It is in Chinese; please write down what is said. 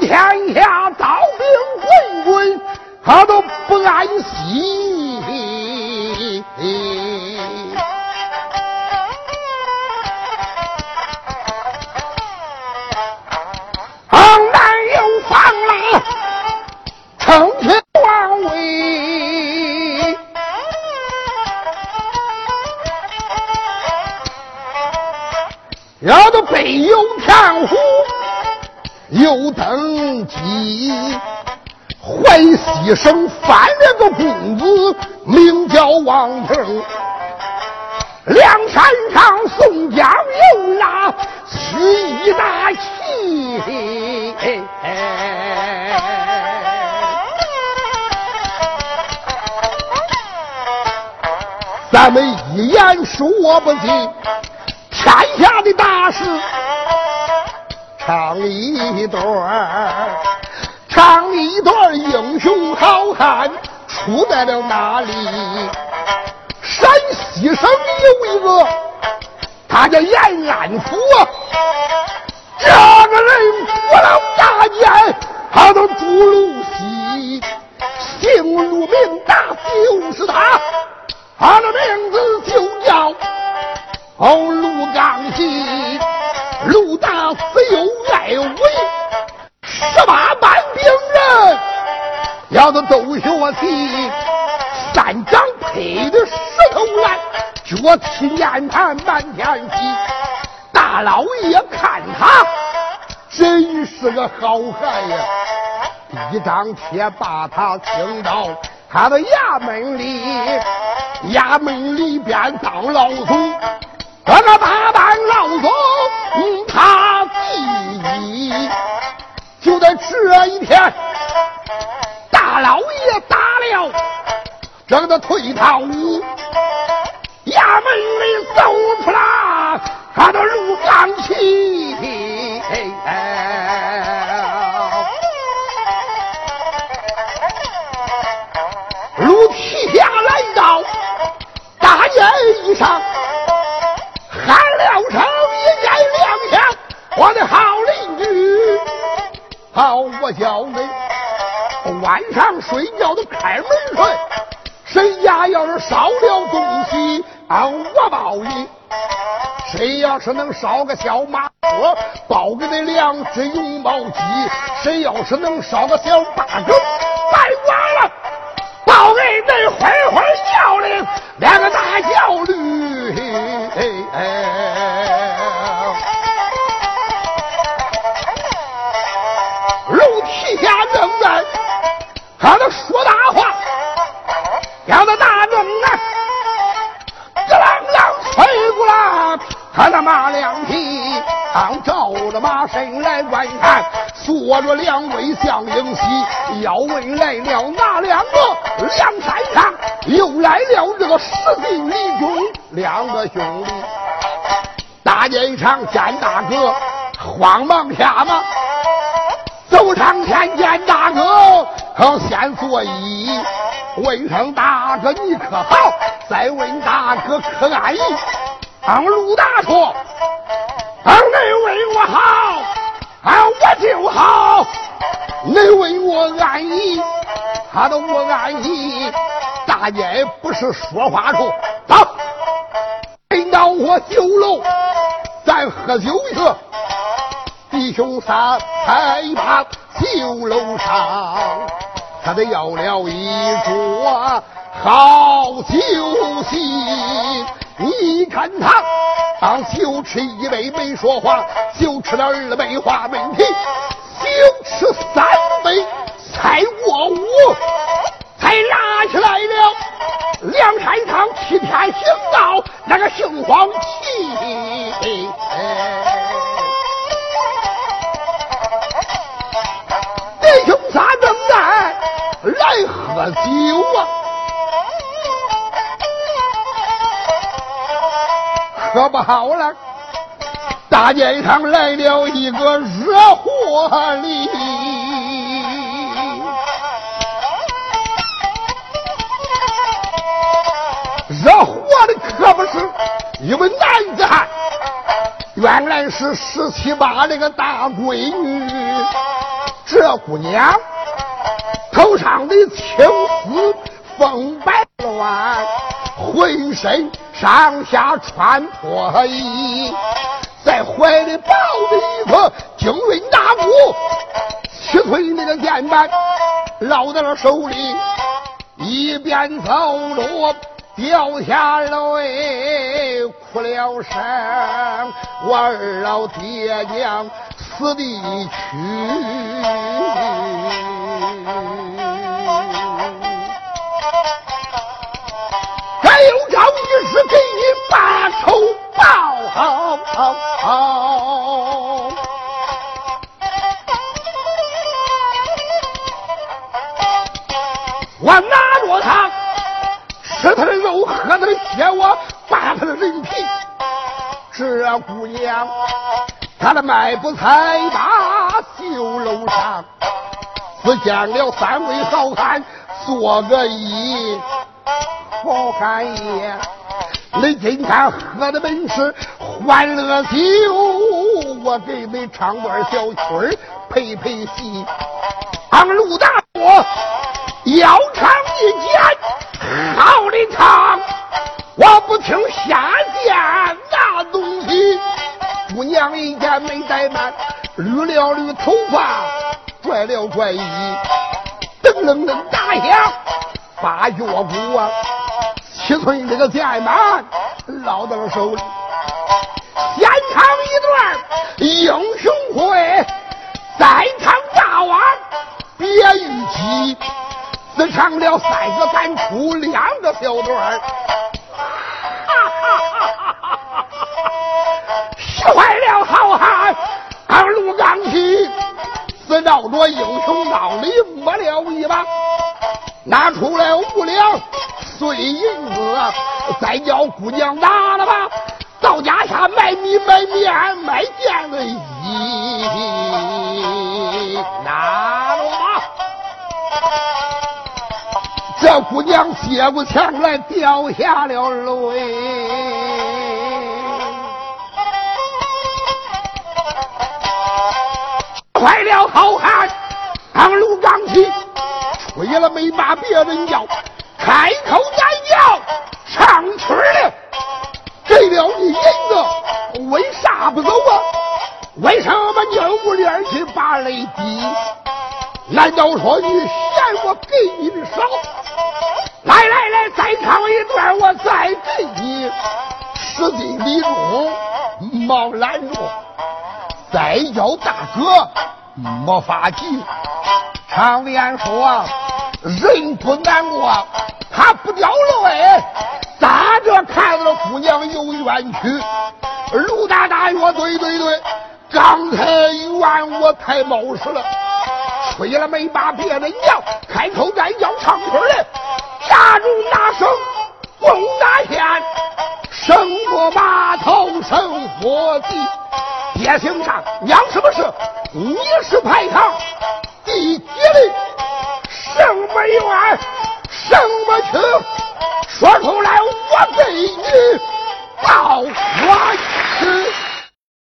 天下刀兵滚滚，他都不安息。昂南有方腊，称天王位，要都北有天虎，又登基，淮西省翻了个公子，名叫王平。梁山上宋江有那曲一大旗，咱们一言说不尽，天下的大事唱一段儿，唱一段英雄好汉出在了哪里？山西省有一个，他叫延安府，这个人不老大奸，他都住路西，姓陆名大，就是他，他的名字就叫哦又爱伟，十八般兵人，要的都学习。三掌配的石头来，脚踢面盘满天飞。大老爷看他真是个好汉呀！一张帖把他请到他的衙门里，衙门里边当老总，这个大班这一天，大老爷打了。让他退堂屋，衙门里走出来，他的陆刚起，睡觉都开门睡。谁家要是烧了东西，啊，我报你；谁要是能烧个小马车，包给你两只绒毛鸡；谁要是能烧个小八狗，白管了，包给你会会叫的两个大叫他都说大话。要到大钟啊，咯啷啷吹过来，他那马两匹，当照着马身来观看，坐着两位相英喜，要问来了哪两个？梁山上又来了这个石进李忠两个兄弟，大街上见大哥，慌忙下马，走上前见大哥，好先作揖。问声大哥你可好？再问大哥可安逸？俺陆大说：“俺你问我好，俺我就好；你问我安逸，他都我安逸。大爷不是说话处，走，进到我酒楼，咱喝酒去。弟兄仨在把酒楼上。”他得要了一桌好酒席，你看他当酒吃一杯。没说话，酒吃了二杯。话没提，酒吃三杯。才过五，才拉起来了梁山堂替天行道那个姓黄旗。可不好了，大街上来了一个惹祸的。惹祸的可不是一位男子汉，原来是十七八这个大闺女，这姑娘头上的青丝风摆乱，浑身上下穿破衣，在怀里抱着一个精锐大鼓，七岁那个剑板捞在了手里，一边走路。掉下泪，哭了声，我二老爹娘死的去，我拿着他。吃他的肉，喝他的血，我扒他的人皮。这姑娘，她的迈步才把酒楼上，只见了三位好汉坐个揖。好汉爷，你今天喝的本是欢乐酒，我给你唱段小曲儿陪陪戏。俺陆大伯要一件。好的唱，我不听下贱那东西。姑娘一见没怠慢，捋了捋头发，拽了拽衣，噔噔噔打响，把乐鼓啊，七寸这个剑板捞到了手里，先唱一段英只唱了三个半出两个小段儿，哈哈哈哈哈哈！坏了好汉，二路刚起，只照着英雄道理摸了一把，拿出来五两碎银子，再叫姑娘拿了吧，到家下买米买面买件子衣，这姑娘接过枪来，掉下了泪。坏了，好汉，俺卢刚起，吹了没把别人叫，开口再叫，唱曲了，给了你银子，为啥不走啊？为什么扭不脸去把泪滴？难道说你嫌我给你的少？再唱一段，我再给你。使劲李忠忙拦住，再叫大哥没法急。常言说，人不难过，他不掉泪。咋着看着姑娘有冤屈？卢大大说：对对对，刚才怨我太冒失了，吹了没把别人叫，开口再叫唱曲来。大中大圣共大仙，生过码头生活地，爹姓上娘什么事？你是排场第几的？什么冤？什么情？说出来，我给你报官去。